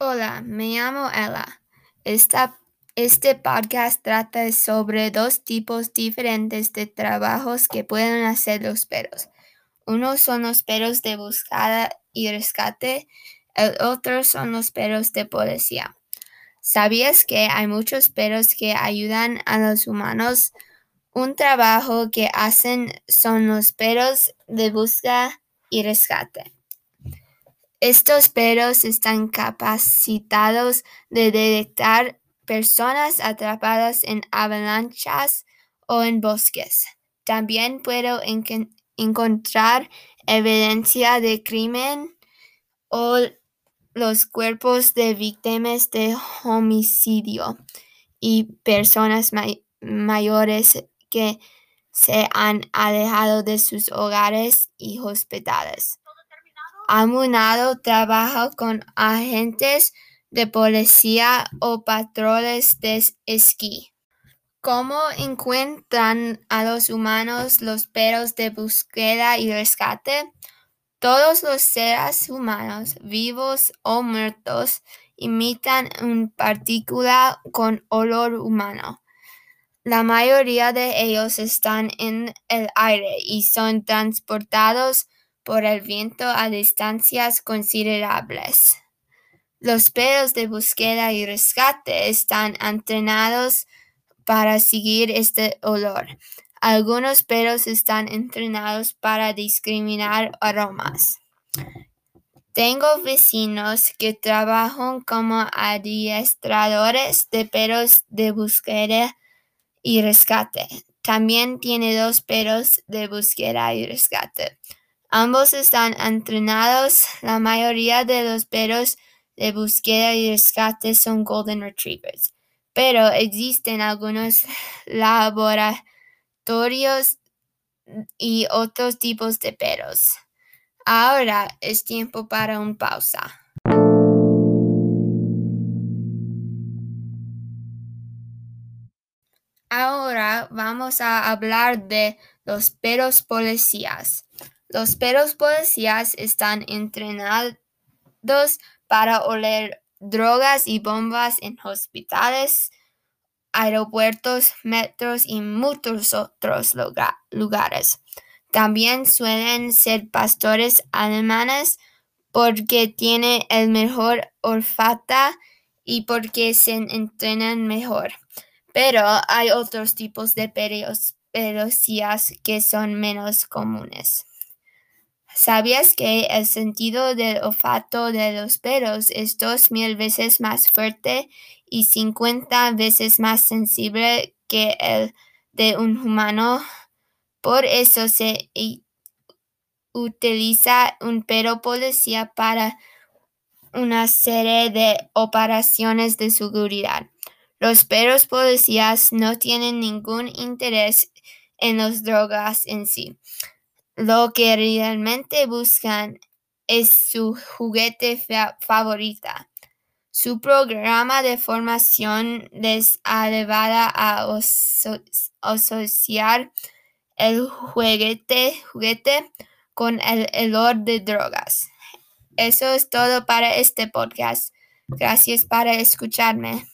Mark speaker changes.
Speaker 1: Hola, me llamo Ella. Esta, este podcast trata sobre dos tipos diferentes de trabajos que pueden hacer los perros. Uno son los perros de búsqueda y rescate, el otro son los perros de policía. ¿Sabías que hay muchos perros que ayudan a los humanos? Un trabajo que hacen son los perros de búsqueda y rescate. Estos perros están capacitados de detectar personas atrapadas en avalanchas o en bosques. También puedo encontrar evidencia de crimen o los cuerpos de víctimas de homicidio y personas mayores que se han alejado de sus hogares y hospitales. Amunado trabaja con agentes de policía o patrones de esquí. ¿Cómo encuentran a los humanos los perros de búsqueda y rescate? Todos los seres humanos, vivos o muertos, imitan un partícula con olor humano. La mayoría de ellos están en el aire y son transportados por el viento a distancias considerables. Los perros de búsqueda y rescate están entrenados para seguir este olor. Algunos perros están entrenados para discriminar aromas. Tengo vecinos que trabajan como adiestradores de perros de búsqueda y rescate. También tiene dos perros de búsqueda y rescate. Ambos están entrenados. La mayoría de los perros de búsqueda y rescate son Golden Retrievers, pero existen algunos laboratorios y otros tipos de perros. Ahora es tiempo para una pausa. Ahora vamos a hablar de los perros policías. Los perros policías están entrenados para oler drogas y bombas en hospitales, aeropuertos, metros y muchos otros lugares. También suelen ser pastores alemanes porque tienen el mejor olfato y porque se entrenan mejor. Pero hay otros tipos de perros policías que son menos comunes. ¿Sabías que el sentido del olfato de los perros es dos mil veces más fuerte y cincuenta veces más sensible que el de un humano? Por eso se utiliza un perro policía para una serie de operaciones de seguridad. Los perros policías no tienen ningún interés en las drogas en sí. Lo que realmente buscan es su juguete favorita. Su programa de formación les ha llevado a asociar el juguete, juguete con el olor de drogas. Eso es todo para este podcast. Gracias por escucharme.